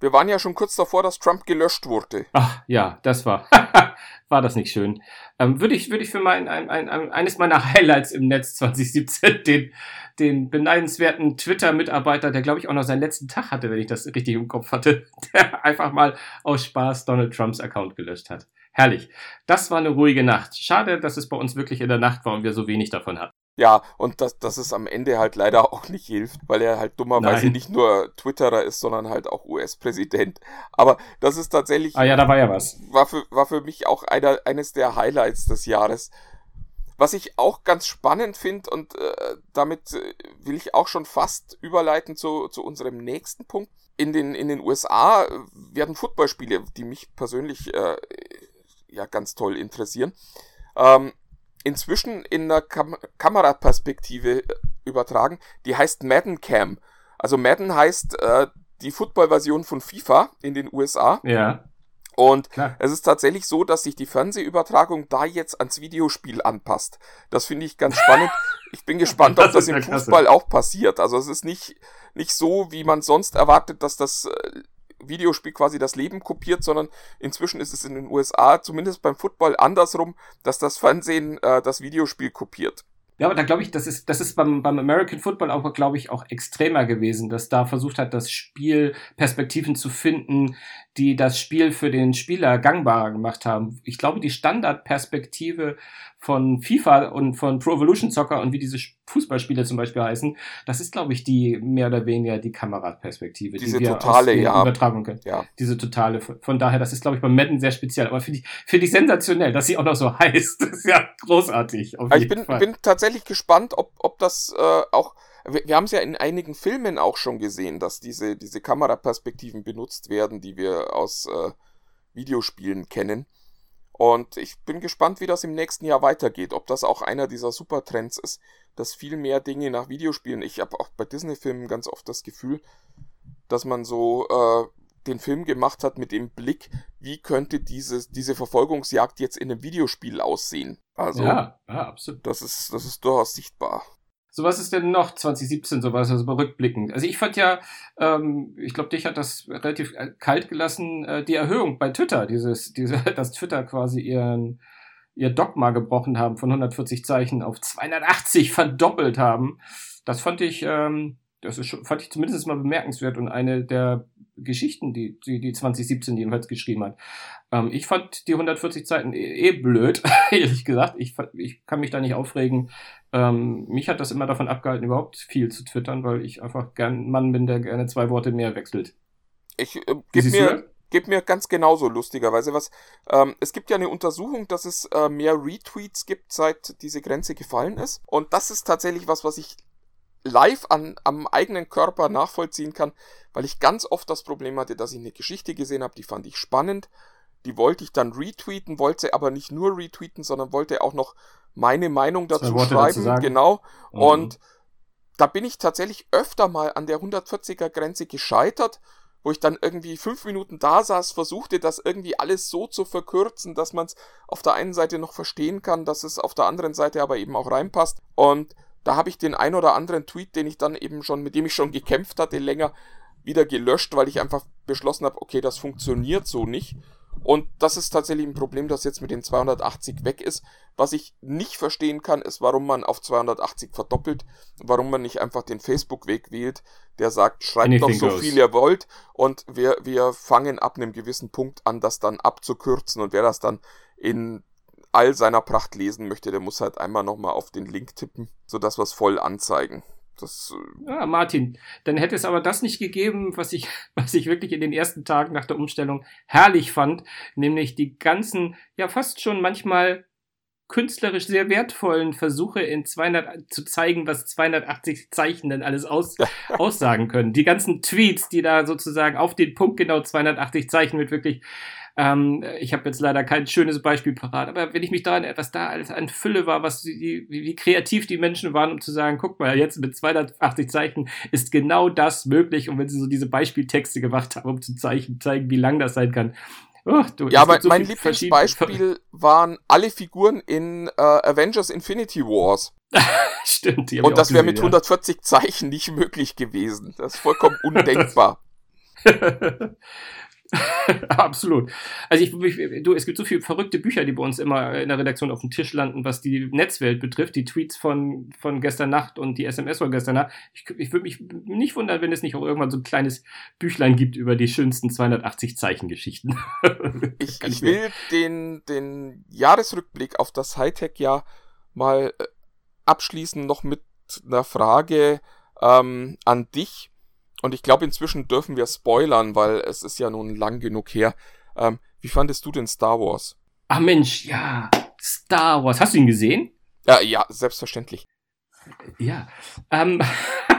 wir waren ja schon kurz davor, dass Trump gelöscht wurde. Ach ja, das war, (laughs) war das nicht schön. Ähm, würde ich, würde ich für mein, ein, ein, ein, eines meiner Highlights im Netz 2017 (laughs) den, den beneidenswerten Twitter-Mitarbeiter, der glaube ich auch noch seinen letzten Tag hatte, wenn ich das richtig im Kopf hatte, (laughs) der einfach mal aus Spaß Donald Trumps Account gelöscht hat. Herrlich. Das war eine ruhige Nacht. Schade, dass es bei uns wirklich in der Nacht war und wir so wenig davon hatten. Ja, und dass, dass es am Ende halt leider auch nicht hilft, weil er halt dummerweise Nein. nicht nur Twitterer ist, sondern halt auch US-Präsident. Aber das ist tatsächlich. Ah ja, da war ja was. War für, war für mich auch einer, eines der Highlights des Jahres. Was ich auch ganz spannend finde und äh, damit äh, will ich auch schon fast überleiten zu, zu unserem nächsten Punkt. In den, in den USA werden Footballspiele, die mich persönlich äh, ja ganz toll interessieren, ähm, inzwischen in einer Kam Kameraperspektive äh, übertragen. Die heißt Madden Cam. Also Madden heißt äh, die Football-Version von FIFA in den USA. Ja. Und Klar. es ist tatsächlich so, dass sich die Fernsehübertragung da jetzt ans Videospiel anpasst. Das finde ich ganz spannend. (laughs) Ich bin gespannt, ob das im Fußball auch passiert. Also es ist nicht, nicht so, wie man sonst erwartet, dass das äh, Videospiel quasi das Leben kopiert, sondern inzwischen ist es in den USA, zumindest beim Football, andersrum, dass das Fernsehen äh, das Videospiel kopiert. Ja, aber da glaube ich, das ist, das ist beim, beim American Football auch, glaube ich, auch extremer gewesen, dass da versucht hat, das Spiel Perspektiven zu finden, die das Spiel für den Spieler gangbarer gemacht haben. Ich glaube, die Standardperspektive von FIFA und von Pro Evolution Soccer und wie diese Fußballspiele zum Beispiel heißen, das ist, glaube ich, die mehr oder weniger die Kameraperspektive, diese die wir totale, ja. übertragen können. Ja. Diese totale. Von daher, das ist, glaube ich, beim Madden sehr speziell. Aber finde ich, finde ich sensationell, dass sie auch noch so (laughs) heißt. Das ist ja großartig. also ich bin, bin tatsächlich gespannt, ob, ob das äh, auch wir, wir haben es ja in einigen Filmen auch schon gesehen, dass diese, diese Kameraperspektiven benutzt werden, die wir aus äh, Videospielen kennen. Und ich bin gespannt, wie das im nächsten Jahr weitergeht. Ob das auch einer dieser Supertrends ist, dass viel mehr Dinge nach Videospielen. Ich habe auch bei Disney-Filmen ganz oft das Gefühl, dass man so äh, den Film gemacht hat mit dem Blick, wie könnte diese, diese Verfolgungsjagd jetzt in einem Videospiel aussehen. Also, ja, ja, absolut. Das ist, das ist durchaus sichtbar. So was ist denn noch 2017 sowas, also rückblickend? Also ich fand ja, ähm, ich glaube, dich hat das relativ äh, kalt gelassen, äh, die Erhöhung bei Twitter, dieses, diese, (laughs) dass Twitter quasi ihren ihr Dogma gebrochen haben von 140 Zeichen auf 280 verdoppelt haben. Das fand ich, ähm, das ist schon, fand ich zumindest mal bemerkenswert und eine der Geschichten, die, die, die 2017 jedenfalls geschrieben hat. Ähm, ich fand die 140 Seiten eh, eh blöd, (laughs) ehrlich gesagt. Ich, ich kann mich da nicht aufregen. Ähm, mich hat das immer davon abgehalten, überhaupt viel zu twittern, weil ich einfach gern ein Mann bin, der gerne zwei Worte mehr wechselt. Ich äh, gebe mir, geb mir ganz genauso lustigerweise was. Ähm, es gibt ja eine Untersuchung, dass es äh, mehr Retweets gibt, seit diese Grenze gefallen ist. Und das ist tatsächlich was, was ich live an, am eigenen Körper nachvollziehen kann, weil ich ganz oft das Problem hatte, dass ich eine Geschichte gesehen habe, die fand ich spannend, die wollte ich dann retweeten, wollte aber nicht nur retweeten, sondern wollte auch noch meine Meinung dazu schreiben, dazu genau. Mhm. Und da bin ich tatsächlich öfter mal an der 140er Grenze gescheitert, wo ich dann irgendwie fünf Minuten da saß, versuchte das irgendwie alles so zu verkürzen, dass man es auf der einen Seite noch verstehen kann, dass es auf der anderen Seite aber eben auch reinpasst. Und da habe ich den ein oder anderen Tweet, den ich dann eben schon, mit dem ich schon gekämpft hatte, länger wieder gelöscht, weil ich einfach beschlossen habe, okay, das funktioniert so nicht. Und das ist tatsächlich ein Problem, das jetzt mit den 280 weg ist. Was ich nicht verstehen kann, ist, warum man auf 280 verdoppelt, warum man nicht einfach den Facebook-Weg wählt, der sagt, schreibt Anything doch so goes. viel ihr wollt und wir, wir fangen ab einem gewissen Punkt an, das dann abzukürzen und wer das dann in all seiner Pracht lesen möchte, der muss halt einmal nochmal auf den Link tippen, sodass wir es voll anzeigen. Das, äh ja, Martin, dann hätte es aber das nicht gegeben, was ich, (laughs) was ich wirklich in den ersten Tagen nach der Umstellung herrlich fand, nämlich die ganzen, ja fast schon manchmal künstlerisch sehr wertvollen Versuche in 200 zu zeigen, was 280 Zeichen denn alles aus, (laughs) aussagen können. Die ganzen Tweets, die da sozusagen auf den Punkt genau 280 Zeichen mit wirklich ähm, ich habe jetzt leider kein schönes Beispiel parat, aber wenn ich mich daran, was da alles an Fülle war, was die, wie, wie kreativ die Menschen waren, um zu sagen, guck mal, jetzt mit 280 Zeichen ist genau das möglich. Und wenn sie so diese Beispieltexte gemacht haben, um zu zeigen, zeigen wie lang das sein kann. Oh, du, ja, aber so mein Lieblingsbeispiel waren alle Figuren in äh, Avengers Infinity Wars. (laughs) Stimmt. Und das wäre mit 140 Zeichen nicht möglich gewesen. Das ist vollkommen undenkbar. (laughs) (laughs) Absolut. Also ich, ich, du, es gibt so viele verrückte Bücher, die bei uns immer in der Redaktion auf dem Tisch landen, was die Netzwelt betrifft, die Tweets von, von gestern Nacht und die SMS von gestern Nacht. Ich, ich würde mich nicht wundern, wenn es nicht auch irgendwann so ein kleines Büchlein gibt über die schönsten 280 Zeichengeschichten. (laughs) ich, ich will den, den Jahresrückblick auf das Hightech-Jahr mal äh, abschließen noch mit einer Frage ähm, an dich und ich glaube, inzwischen dürfen wir spoilern, weil es ist ja nun lang genug her. Ähm, wie fandest du denn Star Wars? Ach Mensch, ja, Star Wars. Hast du ihn gesehen? Ja, ja, selbstverständlich. Ja. Ähm,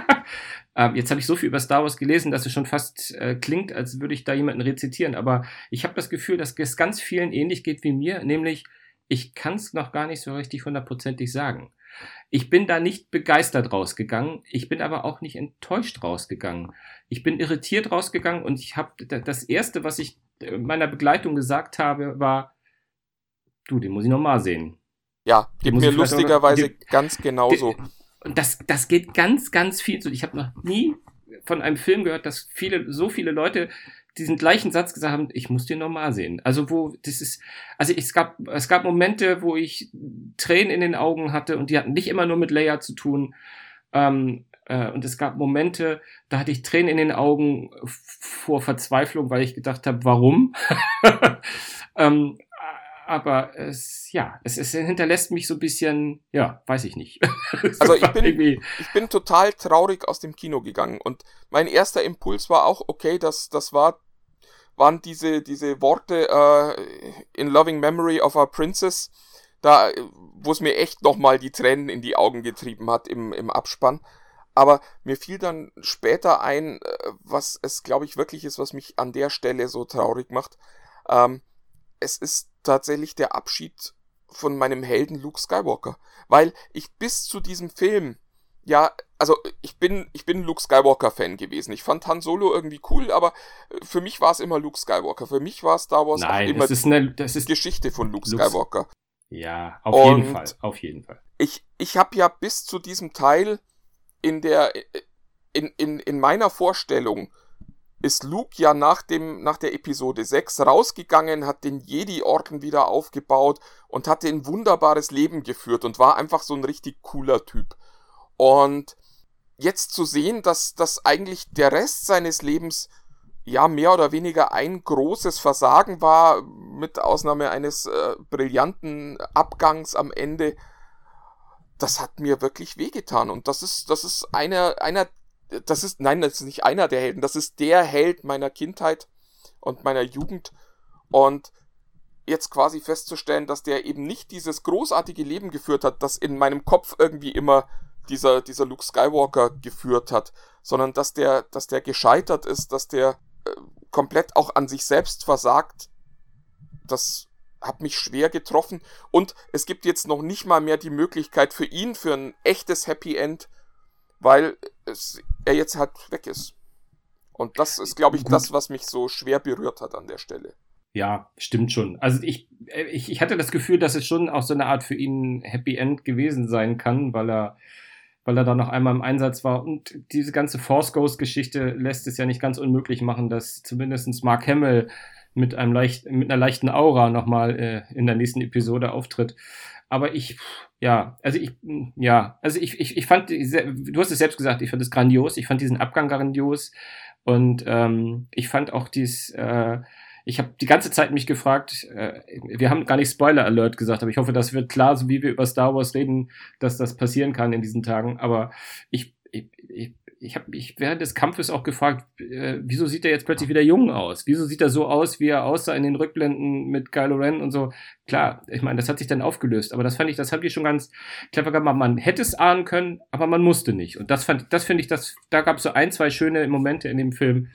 (laughs) ähm, jetzt habe ich so viel über Star Wars gelesen, dass es schon fast äh, klingt, als würde ich da jemanden rezitieren. Aber ich habe das Gefühl, dass es ganz vielen ähnlich geht wie mir, nämlich ich kann es noch gar nicht so richtig hundertprozentig sagen. Ich bin da nicht begeistert rausgegangen, ich bin aber auch nicht enttäuscht rausgegangen. Ich bin irritiert rausgegangen und ich habe das erste, was ich in meiner Begleitung gesagt habe, war, du, den muss ich nochmal sehen. Ja, geht mir lustigerweise noch, ganz genauso. Und das, das geht ganz, ganz viel so. Ich habe noch nie von einem Film gehört, dass viele, so viele Leute diesen gleichen Satz gesagt haben, ich muss den normal sehen. Also wo, das ist, also es gab, es gab Momente, wo ich Tränen in den Augen hatte und die hatten nicht immer nur mit Leia zu tun. Ähm, äh, und es gab Momente, da hatte ich Tränen in den Augen vor Verzweiflung, weil ich gedacht habe, warum? (laughs) ähm, aber es, ja, es, es hinterlässt mich so ein bisschen, ja, weiß ich nicht. (laughs) also ich bin, ich bin total traurig aus dem Kino gegangen und mein erster Impuls war auch, okay, das, das war, waren diese, diese Worte äh, in Loving Memory of Our Princess, da, wo es mir echt nochmal die Tränen in die Augen getrieben hat im, im Abspann. Aber mir fiel dann später ein, äh, was es, glaube ich, wirklich ist, was mich an der Stelle so traurig macht. Ähm, es ist tatsächlich der Abschied von meinem Helden Luke Skywalker. Weil ich bis zu diesem Film, ja, also ich bin, ich bin Luke Skywalker-Fan gewesen. Ich fand Han Solo irgendwie cool, aber für mich war es immer Luke Skywalker. Für mich war Star Wars Nein, immer das ist eine, das ist Geschichte von Luke Skywalker. Ja, auf Und jeden Fall, auf jeden Fall. Ich, ich habe ja bis zu diesem Teil in der, in, in, in meiner Vorstellung ist Luke ja nach, dem, nach der Episode 6 rausgegangen, hat den Jedi-Orden wieder aufgebaut und hatte ein wunderbares Leben geführt und war einfach so ein richtig cooler Typ. Und jetzt zu sehen, dass, dass eigentlich der Rest seines Lebens ja mehr oder weniger ein großes Versagen war, mit Ausnahme eines äh, brillanten Abgangs am Ende, das hat mir wirklich wehgetan. Und das ist, das ist einer, einer das ist, nein, das ist nicht einer der Helden, das ist der Held meiner Kindheit und meiner Jugend. Und jetzt quasi festzustellen, dass der eben nicht dieses großartige Leben geführt hat, das in meinem Kopf irgendwie immer dieser, dieser Luke Skywalker geführt hat, sondern dass der, dass der gescheitert ist, dass der äh, komplett auch an sich selbst versagt, das hat mich schwer getroffen. Und es gibt jetzt noch nicht mal mehr die Möglichkeit für ihn, für ein echtes Happy End, weil es, er jetzt halt weg ist. Und das ist, glaube ich, Gut. das, was mich so schwer berührt hat an der Stelle. Ja, stimmt schon. Also ich, ich, ich hatte das Gefühl, dass es schon auch so eine Art für ihn Happy End gewesen sein kann, weil er, weil er da noch einmal im Einsatz war. Und diese ganze Force Ghost Geschichte lässt es ja nicht ganz unmöglich machen, dass zumindest Mark Hamill mit einem leicht, mit einer leichten Aura nochmal äh, in der nächsten Episode auftritt. Aber ich, ja, also ich, ja, also ich, ich, ich fand, du hast es selbst gesagt, ich fand es grandios, ich fand diesen Abgang grandios und ähm, ich fand auch dies, äh, ich habe die ganze Zeit mich gefragt, äh, wir haben gar nicht Spoiler Alert gesagt, aber ich hoffe, das wird klar, so wie wir über Star Wars reden, dass das passieren kann in diesen Tagen. Aber ich, ich, ich ich habe mich während des Kampfes auch gefragt, äh, wieso sieht er jetzt plötzlich wieder jung aus? Wieso sieht er so aus, wie er aussah in den Rückblenden mit Kylo Ren und so? Klar, ich meine, das hat sich dann aufgelöst, aber das fand ich, das haben die schon ganz clever gemacht. Man hätte es ahnen können, aber man musste nicht. Und das fand, das finde ich, das, da gab es so ein, zwei schöne Momente in dem Film,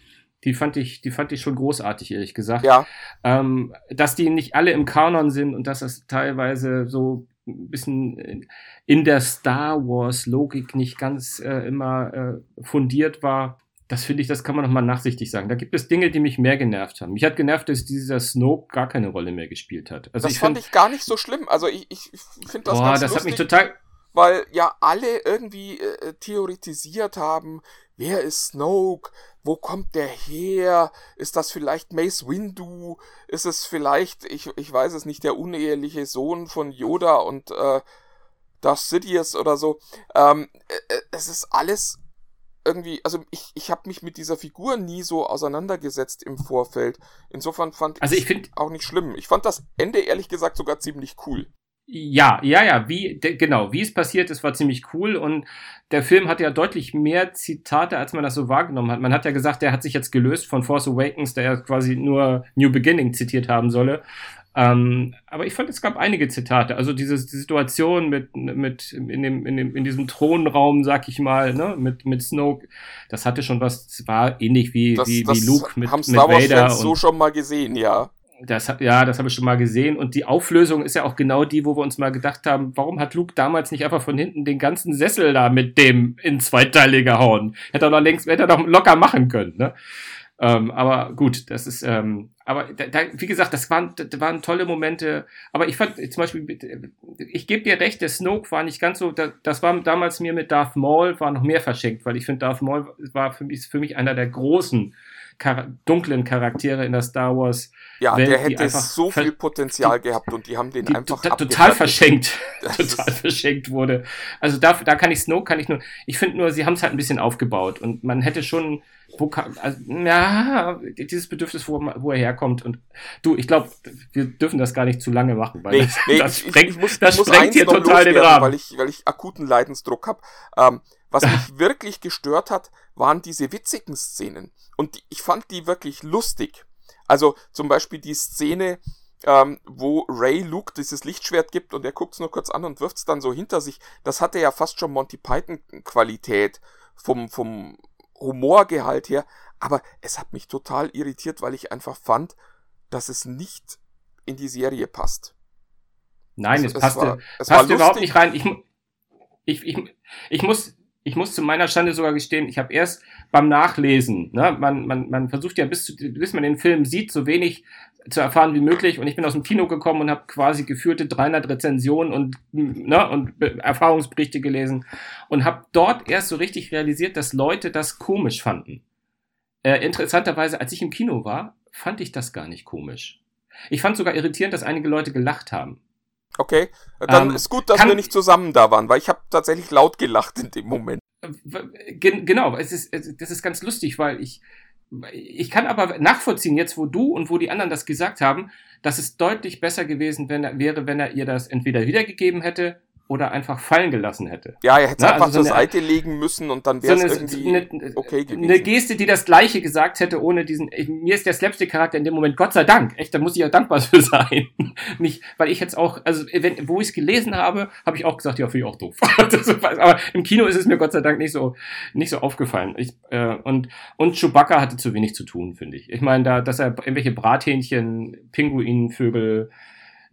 die fand ich, die fand ich schon großartig, ehrlich gesagt. Ja. Ähm, dass die nicht alle im Kanon sind und dass das teilweise so ein bisschen in der Star Wars Logik nicht ganz äh, immer äh, fundiert war. Das finde ich, das kann man nochmal nachsichtig sagen. Da gibt es Dinge, die mich mehr genervt haben. Mich hat genervt, dass dieser Snoke gar keine Rolle mehr gespielt hat. Also das ich fand find, ich gar nicht so schlimm. Also ich, ich finde das boah, ganz das lustig, hat mich total weil ja alle irgendwie äh, theoretisiert haben, wer ist Snoke, wo kommt der her, ist das vielleicht Mace Windu, ist es vielleicht, ich, ich weiß es nicht, der uneheliche Sohn von Yoda und äh, Darth Sidious oder so. Ähm, äh, äh, es ist alles irgendwie, also ich, ich habe mich mit dieser Figur nie so auseinandergesetzt im Vorfeld. Insofern fand also ich es auch nicht schlimm. Ich fand das Ende ehrlich gesagt sogar ziemlich cool. Ja, ja, ja, wie, de, genau, wie es passiert ist, war ziemlich cool und der Film hat ja deutlich mehr Zitate, als man das so wahrgenommen hat. Man hat ja gesagt, der hat sich jetzt gelöst von Force Awakens, der ja quasi nur New Beginning zitiert haben solle. Ähm, aber ich fand, es gab einige Zitate. Also diese die Situation mit, mit in, dem, in, dem, in diesem Thronraum, sag ich mal, ne, mit, mit Snoke, das hatte schon was, war ähnlich wie, das, wie, das wie Luke mit, haben mit Star Wars Vader. Und, so schon mal gesehen, ja. Das ja, das habe ich schon mal gesehen. Und die Auflösung ist ja auch genau die, wo wir uns mal gedacht haben, warum hat Luke damals nicht einfach von hinten den ganzen Sessel da mit dem in zwei Teile gehauen? Hätte er doch längst, hätte er doch locker machen können, ne? Ähm, aber gut, das ist, ähm, aber da, da, wie gesagt, das waren, das waren tolle Momente. Aber ich fand zum Beispiel, ich gebe dir recht, der Snoke war nicht ganz so, das war damals mir mit Darth Maul, war noch mehr verschenkt, weil ich finde, Darth Maul war für mich, für mich einer der großen Char dunklen Charaktere in der Star Wars. Ja, Welt, der hätte so viel Potenzial die, gehabt und die haben den einfach total verschenkt, (laughs) (laughs) total verschenkt wurde. Also da, da kann ich Snow, kann ich nur, ich finde nur, sie haben es halt ein bisschen aufgebaut und man hätte schon, wo kann, also, ja, dieses Bedürfnis, wo, wo er herkommt und du, ich glaube, wir dürfen das gar nicht zu lange machen, weil nee, das, nee, das sprengt, ich, muss, das sprengt hier total den Rahmen. Weil ich, weil ich akuten Leidensdruck habe. Ähm, was mich (laughs) wirklich gestört hat, waren diese witzigen Szenen. Und die, ich fand die wirklich lustig. Also zum Beispiel die Szene, ähm, wo Ray Luke dieses Lichtschwert gibt und er guckt es nur kurz an und wirft es dann so hinter sich. Das hatte ja fast schon Monty Python-Qualität vom, vom Humorgehalt her. Aber es hat mich total irritiert, weil ich einfach fand, dass es nicht in die Serie passt. Nein, also, es, passte, es war, es passte überhaupt nicht rein. Ich, ich, ich, ich muss ich muss zu meiner Schande sogar gestehen, ich habe erst beim Nachlesen, ne, man, man, man versucht ja bis, zu, bis man den Film sieht, so wenig zu erfahren wie möglich. Und ich bin aus dem Kino gekommen und habe quasi geführte 300 Rezensionen und, ne, und Erfahrungsberichte gelesen und habe dort erst so richtig realisiert, dass Leute das komisch fanden. Äh, interessanterweise, als ich im Kino war, fand ich das gar nicht komisch. Ich fand sogar irritierend, dass einige Leute gelacht haben. Okay, dann ähm, ist gut, dass wir nicht zusammen da waren, weil ich habe tatsächlich laut gelacht in dem Moment. Genau, es ist, das ist ganz lustig, weil ich, ich kann aber nachvollziehen, jetzt wo du und wo die anderen das gesagt haben, dass es deutlich besser gewesen wäre, wenn er ihr das entweder wiedergegeben hätte oder einfach fallen gelassen hätte. Ja, er hätte es einfach also zur so eine, Seite legen müssen und dann wäre es so irgendwie eine, okay gewesen. Eine Geste, die das Gleiche gesagt hätte, ohne diesen. Ich, mir ist der Slapstick-Charakter in dem Moment, Gott sei Dank, echt, da muss ich ja dankbar (laughs) für sein. Nicht, weil ich jetzt auch, also wenn, wo ich es gelesen habe, habe ich auch gesagt, ja, finde ich auch doof. (laughs) aber im Kino ist es mir Gott sei Dank nicht so nicht so aufgefallen. Ich, äh, und und Chewbacca hatte zu wenig zu tun, finde ich. Ich meine, da, dass er irgendwelche Brathähnchen, Pinguinvögel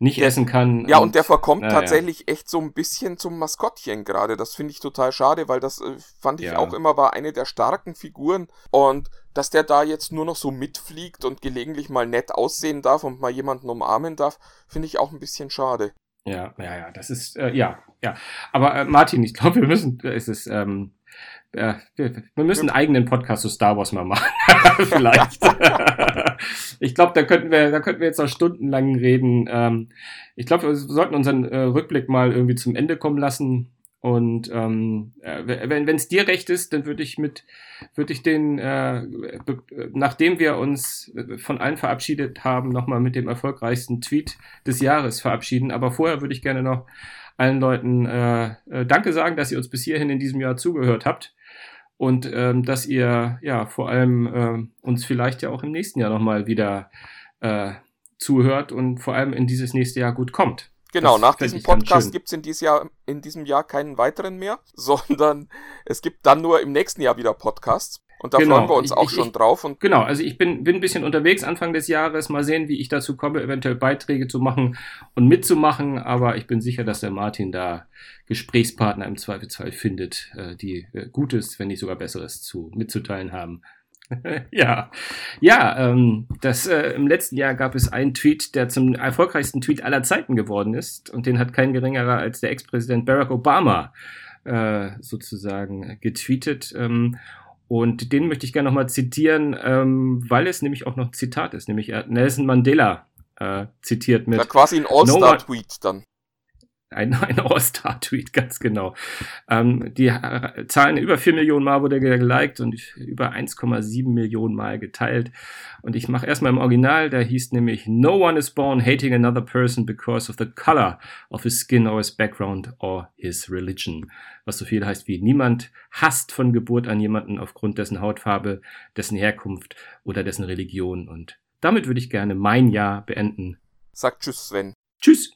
nicht essen kann. Ja, und, und der verkommt naja. tatsächlich echt so ein bisschen zum Maskottchen gerade. Das finde ich total schade, weil das äh, fand ich ja. auch immer war eine der starken Figuren. Und dass der da jetzt nur noch so mitfliegt und gelegentlich mal nett aussehen darf und mal jemanden umarmen darf, finde ich auch ein bisschen schade. Ja, ja, ja, das ist, äh, ja, ja. Aber äh, Martin, ich glaube, wir müssen, äh, es ist, ähm, ja, wir, müssen einen eigenen Podcast zu Star Wars mal machen. (laughs) Vielleicht. (laughs) ich glaube, da könnten wir, da könnten wir jetzt noch stundenlang reden. Ähm, ich glaube, wir sollten unseren äh, Rückblick mal irgendwie zum Ende kommen lassen. Und ähm, äh, wenn es dir recht ist, dann würde ich mit, würde ich den, äh, nachdem wir uns von allen verabschiedet haben, nochmal mit dem erfolgreichsten Tweet des Jahres verabschieden. Aber vorher würde ich gerne noch allen Leuten äh, äh, Danke sagen, dass ihr uns bis hierhin in diesem Jahr zugehört habt und ähm, dass ihr ja vor allem äh, uns vielleicht ja auch im nächsten Jahr nochmal wieder äh, zuhört und vor allem in dieses nächste Jahr gut kommt. Genau, das nach diesem Podcast gibt es in, Jahr, in diesem Jahr keinen weiteren mehr, (laughs) sondern es gibt dann nur im nächsten Jahr wieder Podcasts. Und da genau. freuen wir uns ich, auch ich, schon drauf. Und genau, also ich bin, bin ein bisschen unterwegs Anfang des Jahres. Mal sehen, wie ich dazu komme, eventuell Beiträge zu machen und mitzumachen. Aber ich bin sicher, dass der Martin da Gesprächspartner im Zweifelsfall findet, äh, die äh, Gutes, wenn nicht sogar Besseres zu mitzuteilen haben. (laughs) ja, ja, ähm, das äh, im letzten Jahr gab es einen Tweet, der zum erfolgreichsten Tweet aller Zeiten geworden ist, und den hat kein geringerer als der Ex-Präsident Barack Obama äh, sozusagen getweetet. Ähm, und den möchte ich gerne nochmal zitieren, ähm, weil es nämlich auch noch ein Zitat ist, nämlich Nelson Mandela äh, zitiert mit. Ja, quasi ein All-Star-Tweet no dann. Ein, (laughs) ein All-Star-Tweet, ganz genau. Ähm, die äh, Zahlen über 4 Millionen Mal wurde geliked und über 1,7 Millionen Mal geteilt. Und ich mache erstmal im Original, der hieß nämlich No one is born hating another person because of the color of his skin or his background or his religion. Was so viel heißt wie niemand hasst von Geburt an jemanden aufgrund dessen Hautfarbe, dessen Herkunft oder dessen Religion. Und damit würde ich gerne mein Jahr beenden. Sagt Tschüss, Sven. Tschüss.